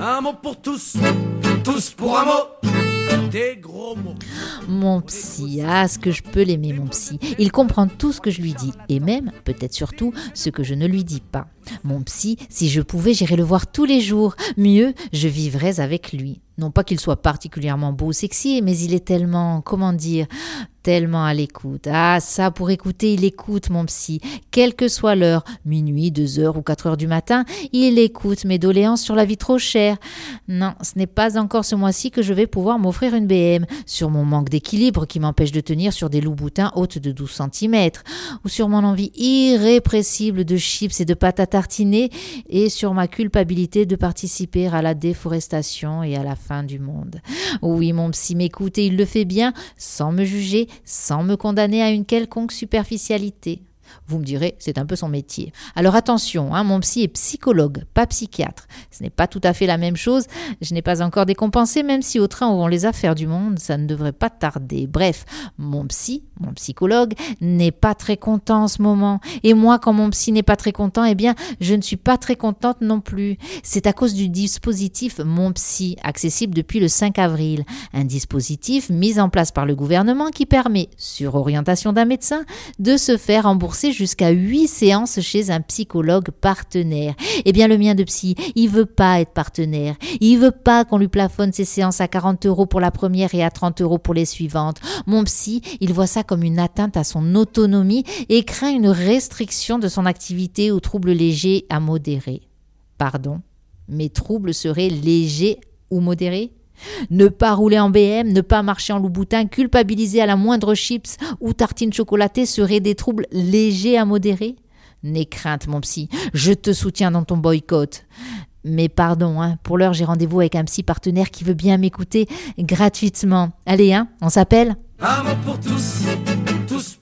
Un mot pour tous, tous pour un mot. Des gros mots. Mon psy, ah, ce que je peux l'aimer, mon psy. Il comprend tout ce que je lui dis, et même, peut-être surtout, ce que je ne lui dis pas. Mon psy, si je pouvais, j'irais le voir tous les jours. Mieux, je vivrais avec lui. Non pas qu'il soit particulièrement beau ou sexy, mais il est tellement, comment dire, tellement à l'écoute. Ah, ça, pour écouter, il écoute, mon psy. Quelle que soit l'heure, minuit, deux heures ou quatre heures du matin, il écoute mes doléances sur la vie trop chère. Non, ce n'est pas encore ce mois-ci que je vais pouvoir m'offrir une BM, sur mon manque d'équilibre qui m'empêche de tenir sur des loups-boutins hautes de 12 cm, ou sur mon envie irrépressible de chips et de à et sur ma culpabilité de participer à la déforestation et à la fin du monde. Oui, mon psy m'écoute et il le fait bien, sans me juger, sans me condamner à une quelconque superficialité. Vous me direz, c'est un peu son métier. Alors attention, hein, mon psy est psychologue, pas psychiatre. Ce n'est pas tout à fait la même chose. Je n'ai pas encore décompensé, même si au train où vont les affaires du monde, ça ne devrait pas tarder. Bref, mon psy, mon psychologue, n'est pas très content en ce moment. Et moi, quand mon psy n'est pas très content, eh bien, je ne suis pas très contente non plus. C'est à cause du dispositif Mon Psy, accessible depuis le 5 avril. Un dispositif mis en place par le gouvernement qui permet, sur orientation d'un médecin, de se faire rembourser jusqu'à 8 séances chez un psychologue partenaire. Eh bien, le mien de psy, il veut pas être partenaire. Il veut pas qu'on lui plafonne ses séances à 40 euros pour la première et à 30 euros pour les suivantes. Mon psy, il voit ça comme une atteinte à son autonomie et craint une restriction de son activité aux troubles légers à modérés. Pardon, mes troubles seraient légers ou modérés? Ne pas rouler en BM, ne pas marcher en loup-boutin, culpabiliser à la moindre chips ou tartine chocolatée seraient des troubles légers à modérés N'aie crainte, mon psy, je te soutiens dans ton boycott. Mais pardon, hein, pour l'heure j'ai rendez-vous avec un psy partenaire qui veut bien m'écouter gratuitement. Allez, hein, on s'appelle? Pour tous,